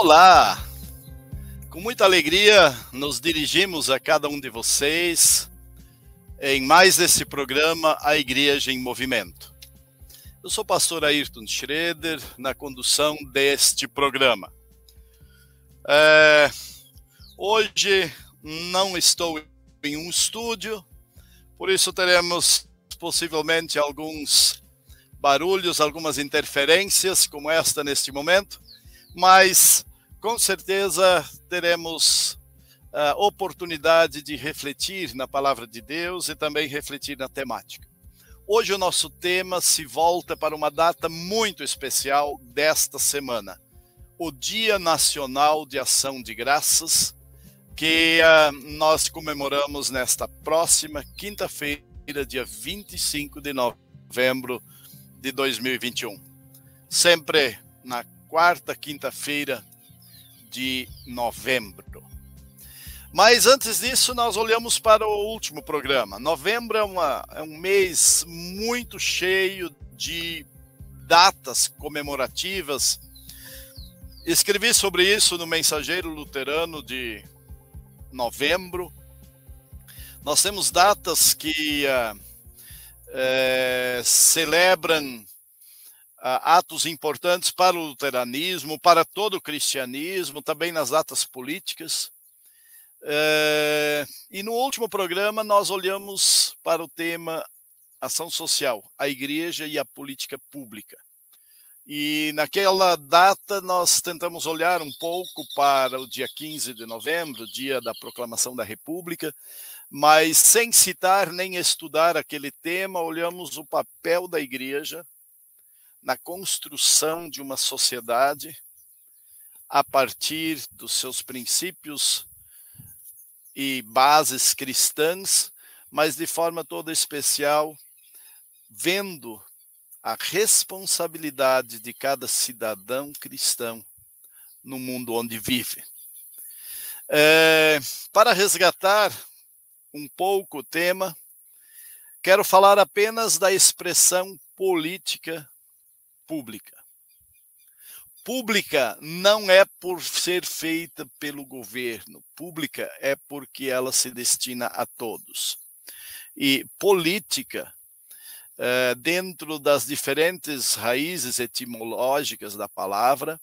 Olá! Com muita alegria, nos dirigimos a cada um de vocês em mais esse programa A Igreja em Movimento. Eu sou o pastor Ayrton Schroeder, na condução deste programa. É, hoje não estou em um estúdio, por isso teremos possivelmente alguns barulhos, algumas interferências, como esta neste momento mas com certeza teremos a oportunidade de refletir na palavra de Deus e também refletir na temática. Hoje o nosso tema se volta para uma data muito especial desta semana, o Dia Nacional de Ação de Graças, que uh, nós comemoramos nesta próxima quinta-feira, dia 25 de novembro de 2021. Sempre na quarta quinta-feira de novembro. Mas antes disso, nós olhamos para o último programa. Novembro é, uma, é um mês muito cheio de datas comemorativas. Escrevi sobre isso no Mensageiro Luterano de novembro. Nós temos datas que uh, é, celebram atos importantes para o luteranismo, para todo o cristianismo, também nas datas políticas. É, e no último programa nós olhamos para o tema ação social, a igreja e a política pública. E naquela data nós tentamos olhar um pouco para o dia 15 de novembro, dia da proclamação da República, mas sem citar nem estudar aquele tema, olhamos o papel da igreja na construção de uma sociedade a partir dos seus princípios e bases cristãs, mas de forma toda especial, vendo a responsabilidade de cada cidadão cristão no mundo onde vive. É, para resgatar um pouco o tema, quero falar apenas da expressão política pública. Pública não é por ser feita pelo governo, pública é porque ela se destina a todos. E política, eh, dentro das diferentes raízes etimológicas da palavra,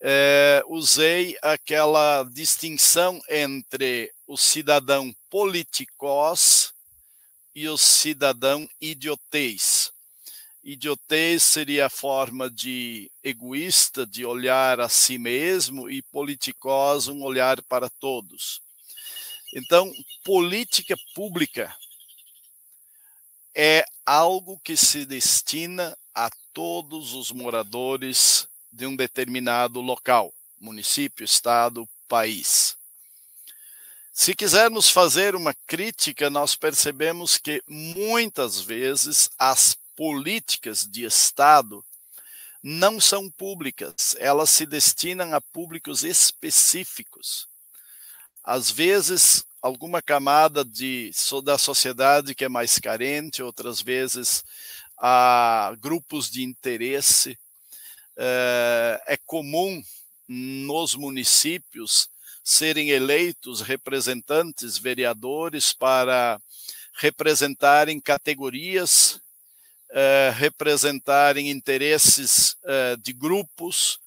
eh, usei aquela distinção entre o cidadão politikos e o cidadão idiotês. Idiotez seria a forma de egoísta, de olhar a si mesmo, e politicós, um olhar para todos. Então, política pública é algo que se destina a todos os moradores de um determinado local, município, estado, país. Se quisermos fazer uma crítica, nós percebemos que muitas vezes as políticas de Estado não são públicas, elas se destinam a públicos específicos. Às vezes, alguma camada de, da sociedade que é mais carente, outras vezes a grupos de interesse. É, é comum nos municípios serem eleitos representantes, vereadores, para representarem categorias uh, representarem interesses uh, de grupos,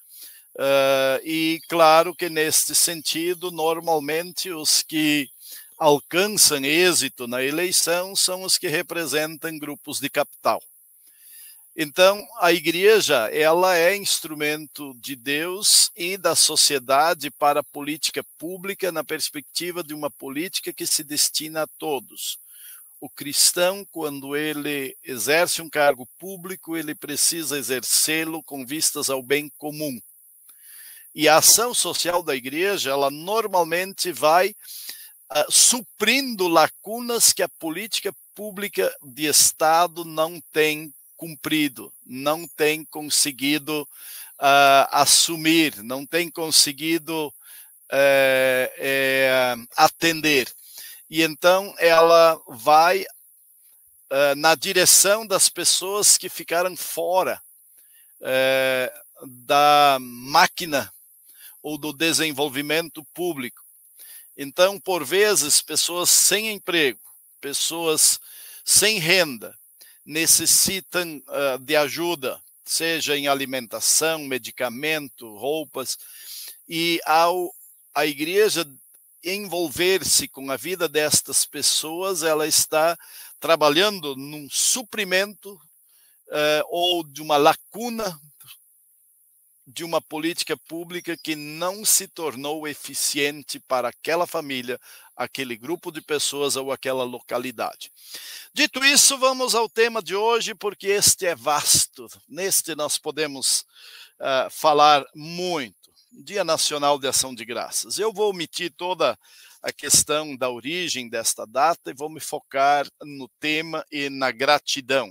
uh, e claro que neste sentido, normalmente os que alcançam êxito na eleição são os que representam grupos de capital. Então, a igreja, ela é instrumento de Deus e da sociedade para a política pública na perspectiva de uma política que se destina a todos o cristão, quando ele exerce um cargo público, ele precisa exercê-lo com vistas ao bem comum. E a ação social da igreja, ela normalmente vai uh, suprindo lacunas que a política pública de Estado não tem cumprido, não tem conseguido uh, assumir, não tem conseguido uh, atender e então ela vai uh, na direção das pessoas que ficaram fora uh, da máquina ou do desenvolvimento público. Então, por vezes, pessoas sem emprego, pessoas sem renda, necessitam uh, de ajuda, seja em alimentação, medicamento, roupas, e ao a igreja envolver-se com a vida destas pessoas, ela está trabalhando num suprimento uh, ou de uma lacuna de uma política pública que não se tornou eficiente para aquela família, aquele grupo de pessoas ou aquela localidade. Dito isso, vamos ao tema de hoje, porque este é vasto. Neste nós podemos uh, falar muito. Dia Nacional de Ação de Graças. Eu vou omitir toda a questão da origem desta data e vou me focar no tema e na gratidão.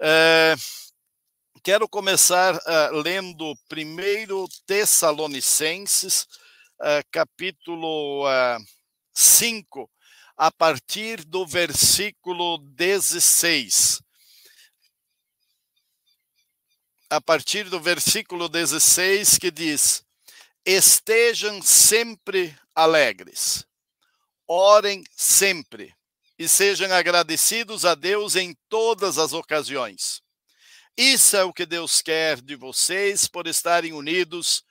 Uh, quero começar uh, lendo primeiro Tessalonicenses, uh, capítulo uh, 5, a partir do versículo 16. A partir do versículo 16, que diz: Estejam sempre alegres, orem sempre e sejam agradecidos a Deus em todas as ocasiões isso é o que Deus quer de vocês por estarem unidos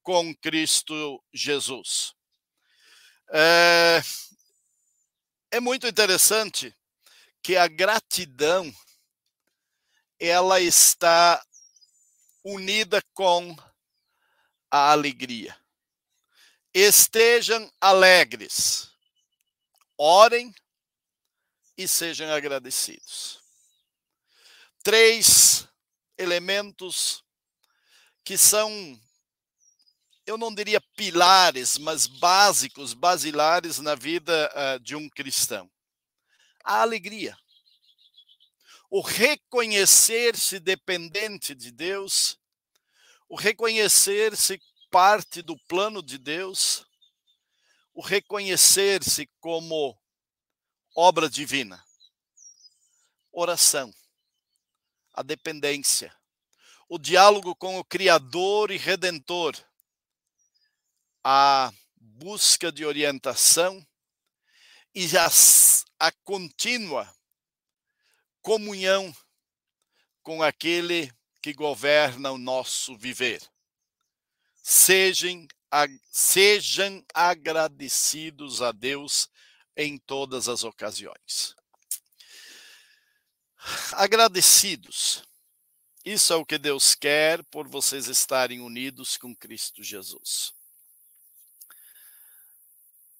com Cristo Jesus. É, é muito interessante que a gratidão ela está unida com a alegria. Estejam alegres, orem e sejam agradecidos. Três elementos que são, eu não diria pilares, mas básicos, basilares na vida uh, de um cristão. A alegria. O reconhecer-se dependente de Deus, o reconhecer-se parte do plano de Deus, o reconhecer-se como obra divina. Oração a dependência, o diálogo com o Criador e Redentor, a busca de orientação e a, a contínua comunhão com aquele que governa o nosso viver. Sejam, sejam agradecidos a Deus em todas as ocasiões agradecidos. Isso é o que Deus quer por vocês estarem unidos com Cristo Jesus.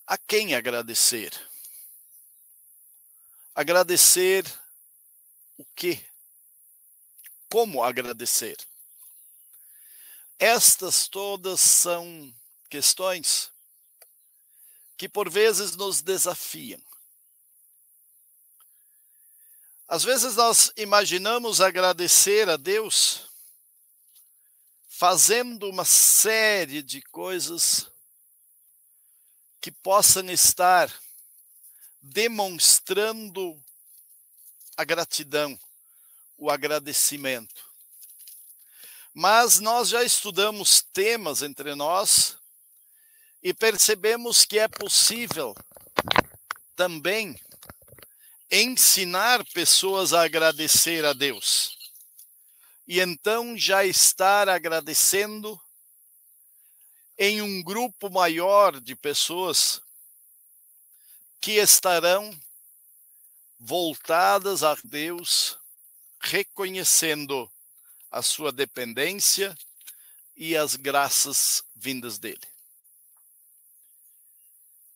A quem agradecer? Agradecer o quê? Como agradecer? Estas todas são questões que por vezes nos desafiam. Às vezes nós imaginamos agradecer a Deus fazendo uma série de coisas que possam estar demonstrando a gratidão, o agradecimento. Mas nós já estudamos temas entre nós e percebemos que é possível também ensinar pessoas a agradecer a Deus. E então já estar agradecendo em um grupo maior de pessoas que estarão voltadas a Deus, reconhecendo a sua dependência e as graças vindas dele.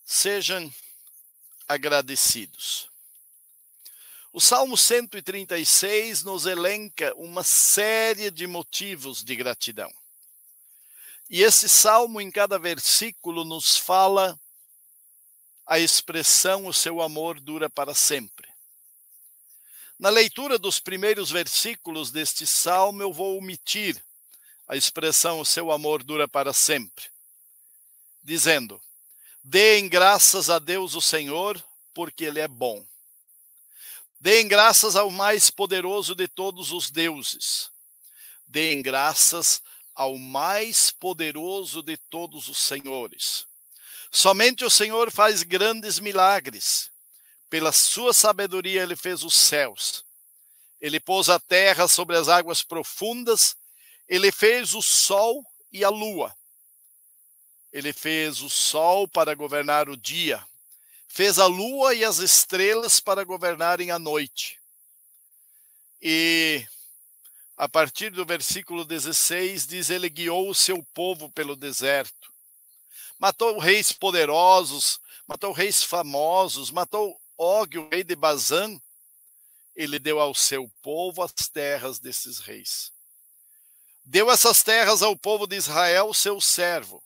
Sejam agradecidos. O Salmo 136 nos elenca uma série de motivos de gratidão. E esse salmo, em cada versículo, nos fala a expressão: o seu amor dura para sempre. Na leitura dos primeiros versículos deste salmo, eu vou omitir a expressão: o seu amor dura para sempre, dizendo: Deem graças a Deus o Senhor, porque Ele é bom Deem graças ao mais poderoso de todos os deuses. Deem graças ao mais poderoso de todos os senhores. Somente o Senhor faz grandes milagres. Pela sua sabedoria, ele fez os céus. Ele pôs a terra sobre as águas profundas. Ele fez o sol e a lua. Ele fez o sol para governar o dia. Fez a lua e as estrelas para governarem a noite. E a partir do versículo 16 diz: Ele guiou o seu povo pelo deserto. Matou reis poderosos, matou reis famosos, matou Og, o rei de Bazã. Ele deu ao seu povo as terras desses reis. Deu essas terras ao povo de Israel, seu servo.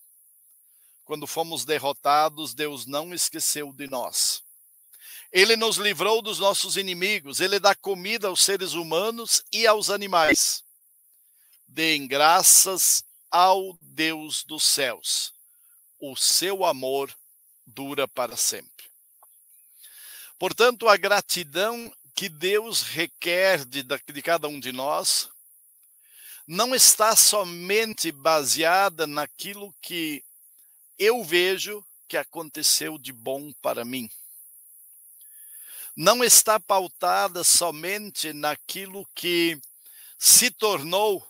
Quando fomos derrotados, Deus não esqueceu de nós. Ele nos livrou dos nossos inimigos, ele dá comida aos seres humanos e aos animais. Deem graças ao Deus dos céus. O seu amor dura para sempre. Portanto, a gratidão que Deus requer de, de cada um de nós não está somente baseada naquilo que eu vejo que aconteceu de bom para mim não está pautada somente naquilo que se tornou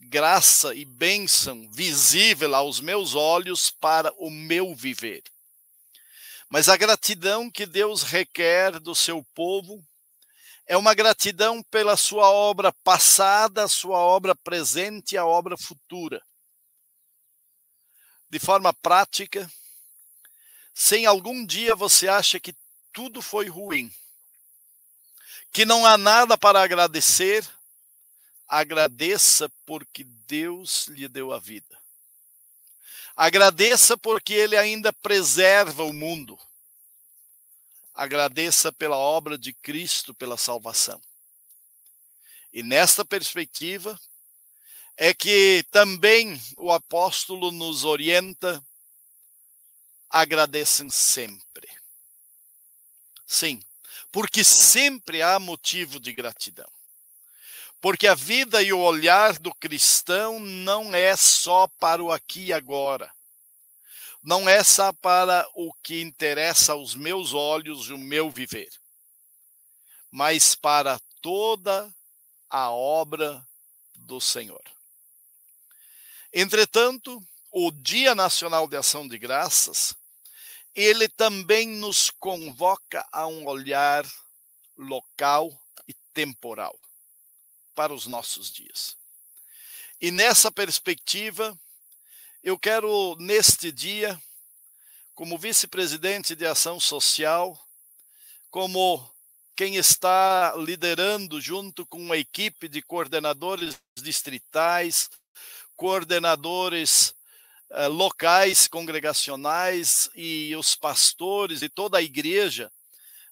graça e bênção visível aos meus olhos para o meu viver. Mas a gratidão que Deus requer do seu povo é uma gratidão pela sua obra passada, sua obra presente e a obra futura. De forma prática, sem algum dia você acha que tudo foi ruim, que não há nada para agradecer, agradeça porque Deus lhe deu a vida. Agradeça porque Ele ainda preserva o mundo. Agradeça pela obra de Cristo, pela salvação. E nesta perspectiva, é que também o apóstolo nos orienta, agradecem sempre. Sim, porque sempre há motivo de gratidão. Porque a vida e o olhar do cristão não é só para o aqui e agora. Não é só para o que interessa aos meus olhos e o meu viver, mas para toda a obra do Senhor. Entretanto, o Dia Nacional de Ação de Graças ele também nos convoca a um olhar local e temporal para os nossos dias. E nessa perspectiva, eu quero, neste dia, como vice-presidente de ação social, como quem está liderando junto com uma equipe de coordenadores distritais, coordenadores eh, locais congregacionais e os pastores e toda a igreja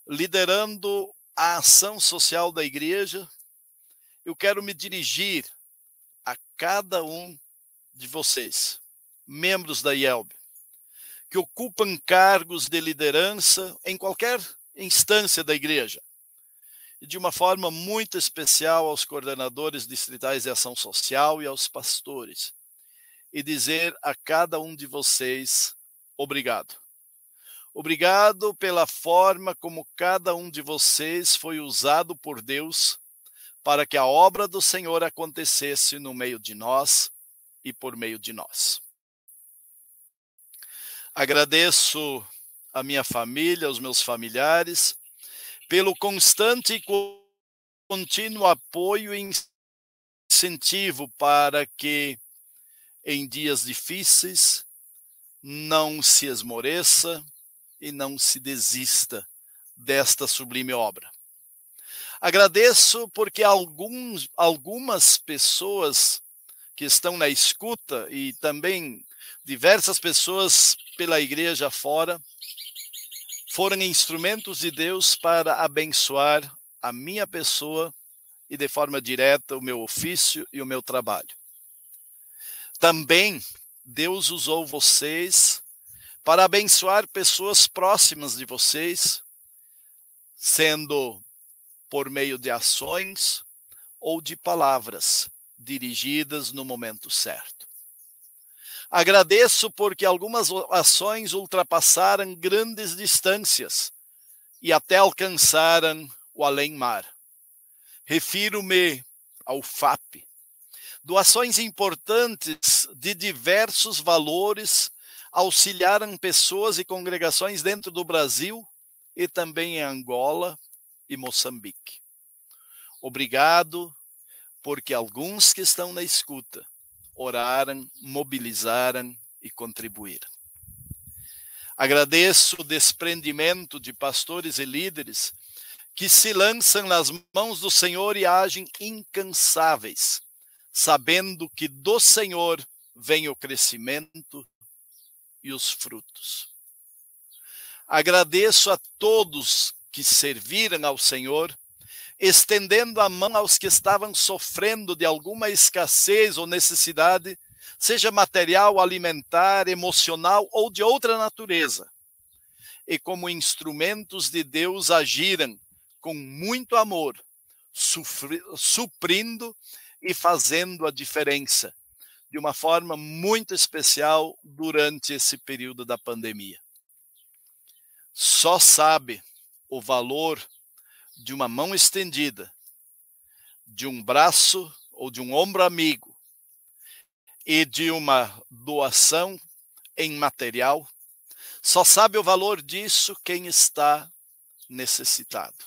liderando a ação social da igreja, eu quero me dirigir a cada um de vocês, membros da IELB, que ocupam cargos de liderança em qualquer instância da igreja, e de uma forma muito especial aos coordenadores distritais de ação social e aos pastores e dizer a cada um de vocês obrigado. Obrigado pela forma como cada um de vocês foi usado por Deus para que a obra do Senhor acontecesse no meio de nós e por meio de nós. Agradeço a minha família, aos meus familiares, pelo constante e contínuo apoio e incentivo para que em dias difíceis, não se esmoreça e não se desista desta sublime obra. Agradeço porque alguns, algumas pessoas que estão na escuta e também diversas pessoas pela igreja fora foram instrumentos de Deus para abençoar a minha pessoa e de forma direta o meu ofício e o meu trabalho. Também Deus usou vocês para abençoar pessoas próximas de vocês, sendo por meio de ações ou de palavras dirigidas no momento certo. Agradeço porque algumas ações ultrapassaram grandes distâncias e até alcançaram o além-mar. Refiro-me ao FAP. Doações importantes de diversos valores auxiliaram pessoas e congregações dentro do Brasil e também em Angola e Moçambique. Obrigado, porque alguns que estão na escuta oraram, mobilizaram e contribuíram. Agradeço o desprendimento de pastores e líderes que se lançam nas mãos do Senhor e agem incansáveis, sabendo que do Senhor vem o crescimento e os frutos. Agradeço a todos que serviram ao Senhor estendendo a mão aos que estavam sofrendo de alguma escassez ou necessidade, seja material, alimentar, emocional ou de outra natureza. E como instrumentos de Deus agiram com muito amor, suprindo e fazendo a diferença de uma forma muito especial durante esse período da pandemia. Só sabe o valor de uma mão estendida, de um braço ou de um ombro amigo e de uma doação em material, só sabe o valor disso quem está necessitado.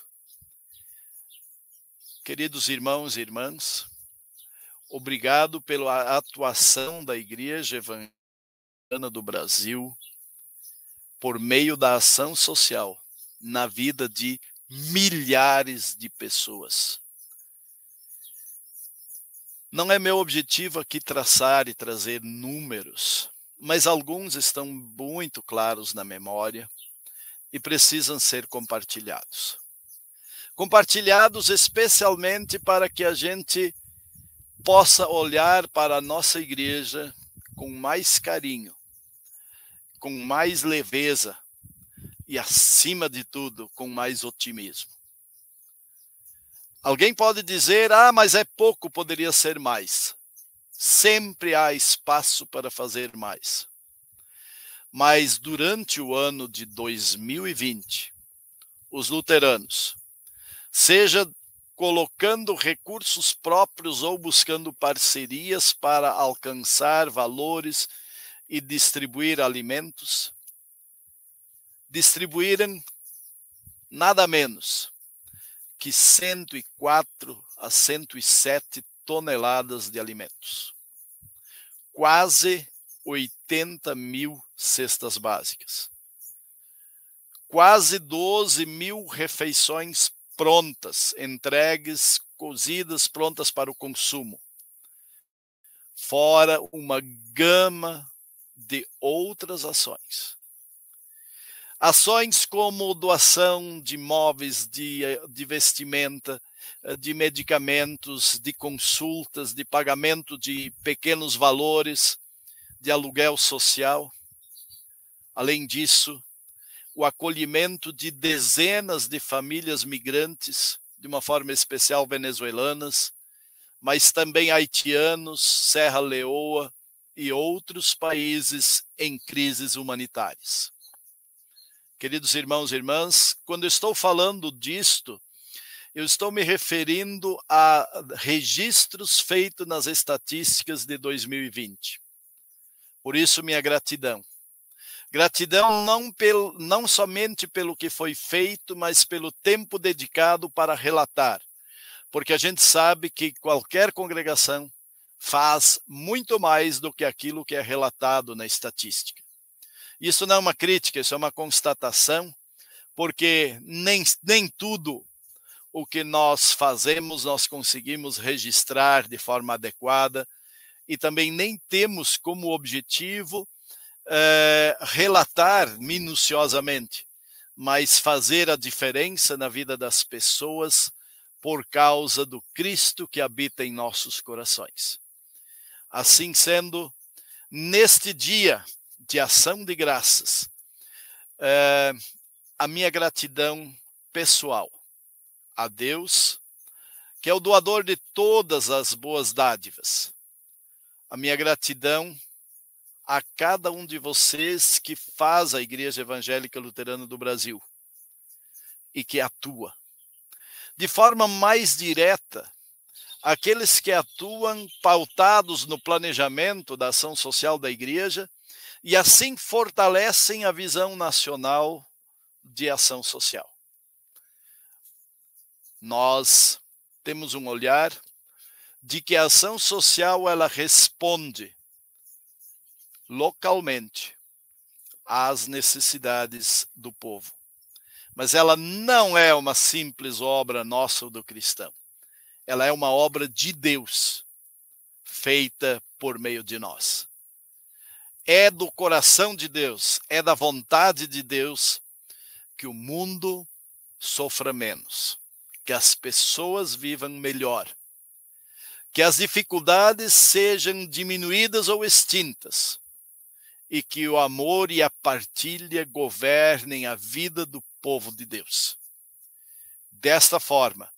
Queridos irmãos e irmãs, obrigado pela atuação da Igreja Evangélica do Brasil por meio da ação social na vida de milhares de pessoas. Não é meu objetivo aqui traçar e trazer números, mas alguns estão muito claros na memória e precisam ser compartilhados. Compartilhados especialmente para que a gente possa olhar para a nossa igreja com mais carinho, com mais leveza, e, acima de tudo, com mais otimismo. Alguém pode dizer: ah, mas é pouco, poderia ser mais. Sempre há espaço para fazer mais. Mas durante o ano de 2020, os luteranos, seja colocando recursos próprios ou buscando parcerias para alcançar valores e distribuir alimentos, distribuíram nada menos que 104 a 107 toneladas de alimentos. Quase 80 mil cestas básicas. Quase 12 mil refeições prontas, entregues, cozidas, prontas para o consumo. Fora uma gama de outras ações Ações como doação de móveis, de, de vestimenta, eh, de medicamentos, de consultas, de pagamento de pequenos valores, de aluguel social. Além disso, o acolhimento de dezenas de famílias migrantes, de uma forma especial venezuelanas, mas também haitianos, Serra Leoa e outros países em crises humanitárias. Queridos irmãos e irmãs, quando estou falando disto, eu estou me referindo a registros feitos nas estatísticas de 2020. Por isso, minha gratidão. Gratidão não, pelo, não somente pelo que foi feito, mas pelo tempo dedicado para relatar. Porque a gente sabe que qualquer congregação faz muito mais do que aquilo que é relatado na estatística. Isso não é uma crítica, isso é uma constatação, porque nem, nem tudo o que nós fazemos nós conseguimos registrar de forma adequada e também nem temos como objetivo é, relatar minuciosamente, mas fazer a diferença na vida das pessoas por causa do Cristo que habita em nossos corações. Assim sendo, neste dia de ação de graças, é, a minha gratidão pessoal a Deus, que é o doador de todas as boas dádivas. A minha gratidão a cada um de vocês que faz a Igreja Evangélica Luterana do Brasil e que atua. De forma mais direta, aqueles que atuam pautados no planejamento da ação social da igreja e assim fortalecem a visão nacional de ação social. Nós temos um olhar de que a ação social ela responde localmente às necessidades do povo. Mas ela não é uma simples obra nossa do cristão ela é uma obra de Deus, feita por meio de nós. É do coração de Deus, é da vontade de Deus que o mundo sofra menos, que as pessoas vivam melhor, que as dificuldades sejam diminuídas ou extintas, e que o amor e a partilha governem a vida do povo de Deus. Desta forma,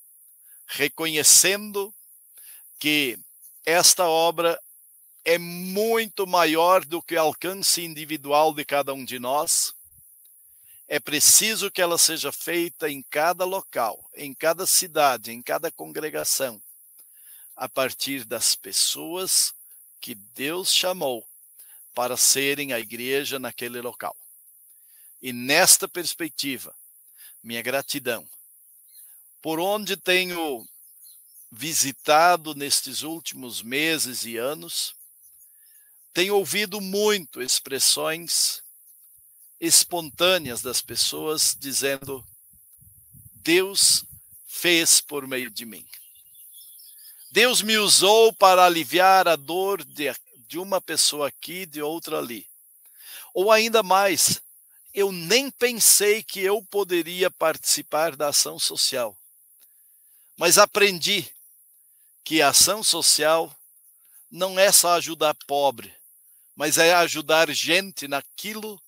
reconhecendo que esta obra é muito maior do que o alcance individual de cada um de nós. É preciso que ela seja feita em cada local, em cada cidade, em cada congregação, a partir das pessoas que Deus chamou para serem a igreja naquele local. E nesta perspectiva, minha gratidão por onde tenho visitado nestes últimos meses e anos, tenho ouvido muito expressões espontâneas das pessoas dizendo: Deus fez por meio de mim. Deus me usou para aliviar a dor de, de uma pessoa aqui, de outra ali. Ou ainda mais, eu nem pensei que eu poderia participar da ação social. Mas aprendi que a ação social não é só ajudar pobre, mas é ajudar gente naquilo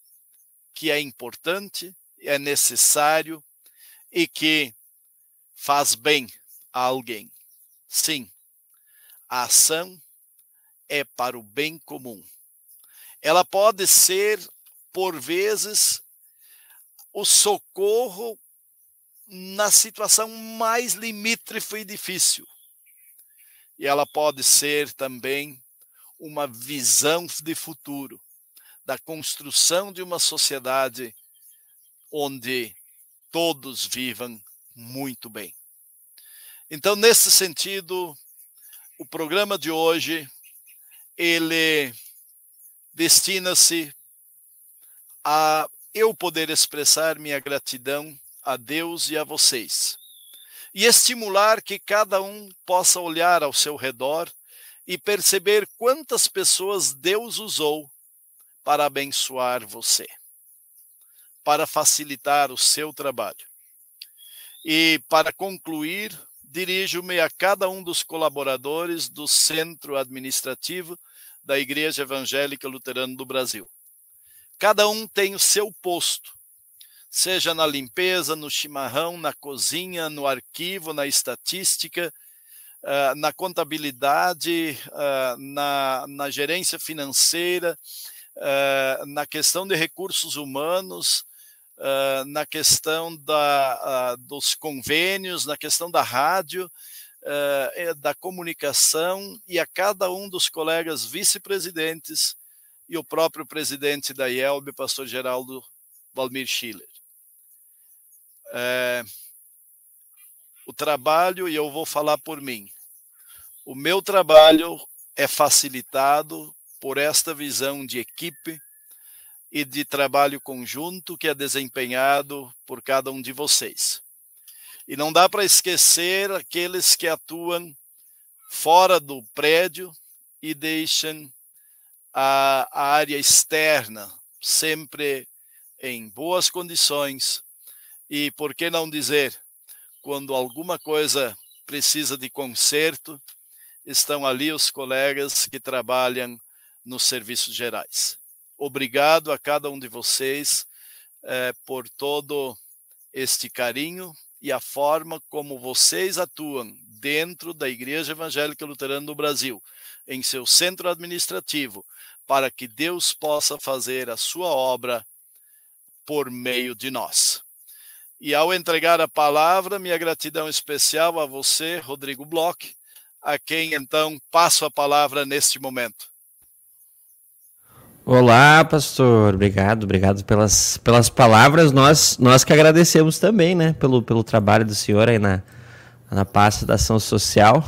que é importante, é necessário e que faz bem a alguém. Sim, a ação é para o bem comum. Ela pode ser, por vezes, o socorro na situação mais limítrofe e difícil. E ela pode ser também uma visão de futuro, da construção de uma sociedade onde todos vivam muito bem. Então, nesse sentido, o programa de hoje ele destina-se a eu poder expressar minha gratidão a Deus e a vocês. E estimular que cada um possa olhar ao seu redor e perceber quantas pessoas Deus usou para abençoar você, para facilitar o seu trabalho. E para concluir, dirijo-me a cada um dos colaboradores do Centro Administrativo da Igreja Evangélica Luterana do Brasil. Cada um tem o seu posto seja na limpeza, no chimarrão, na cozinha, no arquivo, na estatística, uh, na contabilidade, uh, na, na, gerência financeira, uh, na questão de recursos humanos, na questão da, dos convênios, na questão da rádio, da comunicação e a cada um dos colegas vice-presidentes e o próprio presidente da IELB, pastor Geraldo Valmir Schiller o trabalho, e eu vou falar por mim, o meu trabalho é facilitado por esta visão de equipe e de trabalho conjunto que é desempenhado por cada um de vocês. E não dá para esquecer aqueles que atuam fora do prédio e deixam a, a área externa sempre em boas condições, e por que não dizer, quando alguma coisa precisa de conserto, estão ali os colegas que trabalham nos serviços gerais. Obrigado a cada um de vocês eh, por todo este carinho e a forma como vocês atuam dentro da Igreja Evangélica Luterana do Brasil, em seu centro administrativo, para que Deus possa fazer a sua obra por meio de nós. E ao entregar a palavra, minha gratidão especial a você, Rodrigo Bloch, a quem então passo a palavra neste momento. Olá, pastor. Obrigado, obrigado pelas, pelas palavras. Nós, nós que agradecemos também, né, pelo, pelo trabalho do senhor aí na, na pasta da ação social,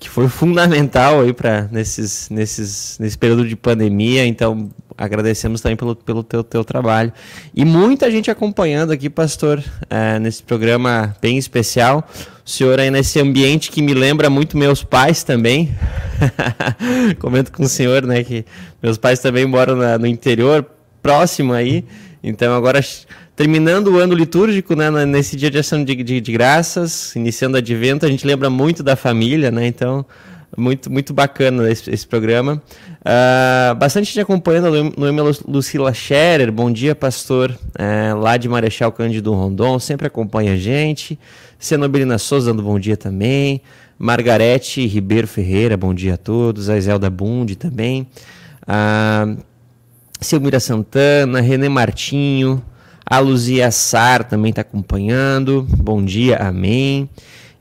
que foi fundamental aí para nesses, nesses, nesse período de pandemia. Então, agradecemos também pelo, pelo teu, teu trabalho. E muita gente acompanhando aqui, pastor, é, nesse programa bem especial. O senhor aí nesse ambiente que me lembra muito meus pais também. Comento com o senhor, né, que meus pais também moram na, no interior, próximo aí. Então, agora terminando o ano litúrgico, né, nesse dia de ação de, de, de graças, iniciando o advento, a gente lembra muito da família, né? Então, muito, muito bacana esse, esse programa. Uh, bastante gente acompanhando, Noemi Lucila Scherer, bom dia, pastor, uh, lá de Marechal Cândido Rondon, sempre acompanha a gente. Cenobrina Souza dando bom dia também. Margarete Ribeiro Ferreira, bom dia a todos. A Iselda Bundi também. Uh, Silmira Santana, René Martinho, a Luzia Sar também está acompanhando. Bom dia, amém.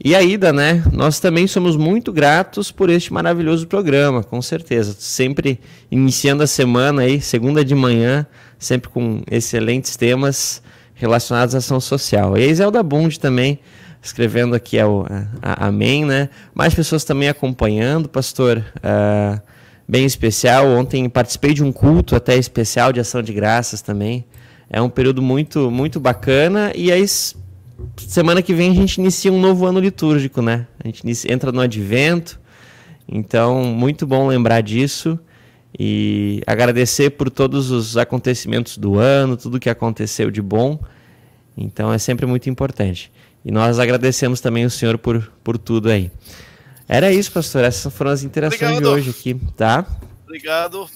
E a Ida, né? Nós também somos muito gratos por este maravilhoso programa, com certeza. Sempre iniciando a semana aí, segunda de manhã, sempre com excelentes temas relacionados à ação social. E a Iselda Bund também, escrevendo aqui ao, a, a, Amém, né? Mais pessoas também acompanhando, pastor. Uh, bem especial. Ontem participei de um culto até especial de ação de graças também. É um período muito, muito bacana. E aí semana que vem a gente inicia um novo ano litúrgico, né? A gente inicia, entra no advento. Então, muito bom lembrar disso e agradecer por todos os acontecimentos do ano, tudo que aconteceu de bom. Então, é sempre muito importante. E nós agradecemos também o Senhor por, por tudo aí. Era isso, pastor. Essas foram as interações Obrigado. de hoje aqui, tá? Obrigado.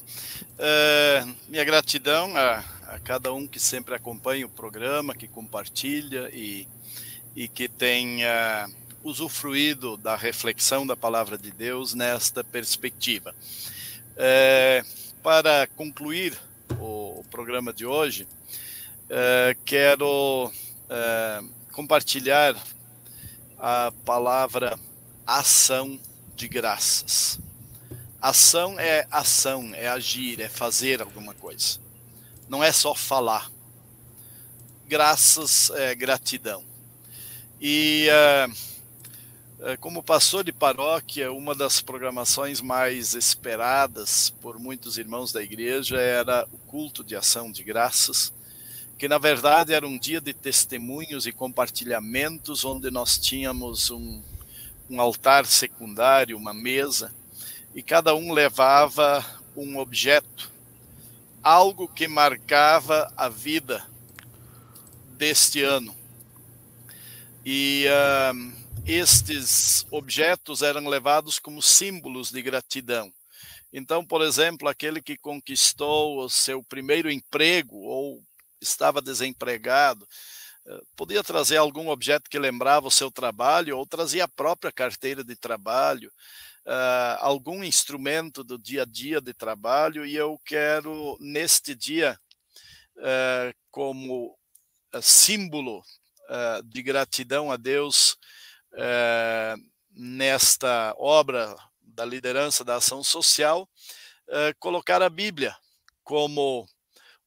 É, minha gratidão a a cada um que sempre acompanha o programa, que compartilha e, e que tenha usufruído da reflexão da palavra de Deus nesta perspectiva. É, para concluir o, o, programa de hoje, é, quero é, compartilhar a palavra ação de graças. Ação é ação, é agir, é fazer alguma coisa não é só falar. Graças, é, gratidão. E é, é, como pastor de paróquia, uma das programações mais esperadas por muitos irmãos da igreja era o culto de ação de graças, que na verdade era um dia de testemunhos e compartilhamentos, onde nós tínhamos um, um altar secundário, uma mesa, e cada um levava um objeto algo que marcava a vida deste ano. E uh, estes objetos eram levados como símbolos de gratidão. Então, por exemplo, aquele que conquistou o seu primeiro emprego ou estava desempregado, eh, podia trazer algum objeto que lembrava o seu trabalho ou trazia a própria carteira de trabalho uh, algum instrumento do dia a dia de trabalho e eu quero, neste dia, uh, como uh, símbolo de gratidão a Deus nesta obra da liderança da ação social, colocar a Bíblia como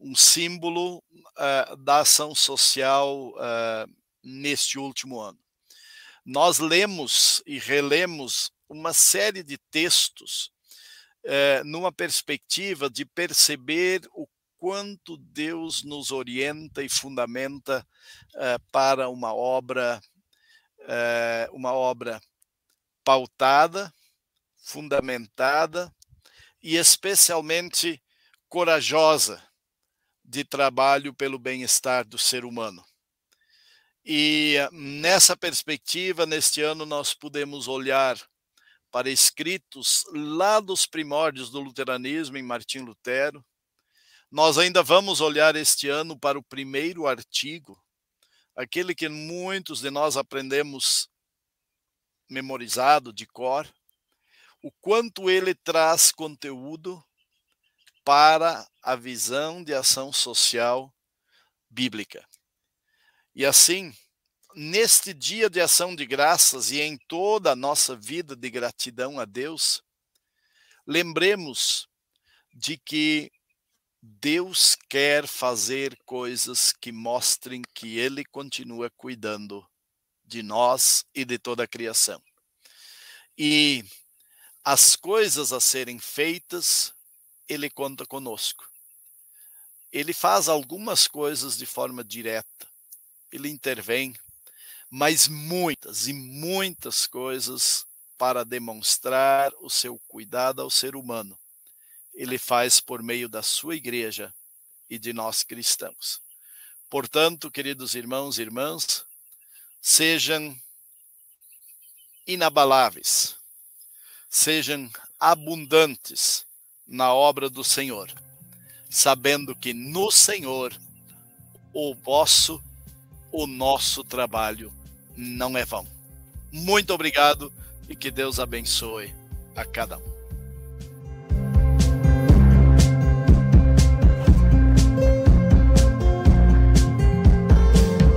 um símbolo da ação social neste último ano. Nós lemos e relemos uma série de textos é, numa perspectiva de perceber o quanto Deus nos orienta e fundamenta é, para uma obra, é, uma obra pautada, fundamentada e especialmente corajosa de trabalho pelo bem-estar do ser humano. E nessa perspectiva, neste ano, nós podemos olhar para escritos lá dos primórdios do luteranismo em Martim Lutero. Nós ainda vamos olhar este ano para o primeiro artigo, aquele que muitos de nós aprendemos memorizado de cor, o quanto ele traz conteúdo para a visão de ação social bíblica. E assim, neste dia de ação de graças e em toda a nossa vida de gratidão a Deus, lembremos de que Deus quer fazer coisas que mostrem que Ele continua cuidando de nós e de toda a criação. E as coisas a serem feitas, Ele conta conosco. Ele faz algumas coisas de forma direta, ele intervém, mas muitas e muitas coisas para demonstrar o seu cuidado ao ser humano. Ele faz por meio da sua igreja e de nós cristãos. Portanto, queridos irmãos e irmãs, sejam inabaláveis, sejam abundantes na obra do Senhor, sabendo que no Senhor o vosso, o nosso trabalho não é vão. Muito obrigado e que Deus abençoe a cada um.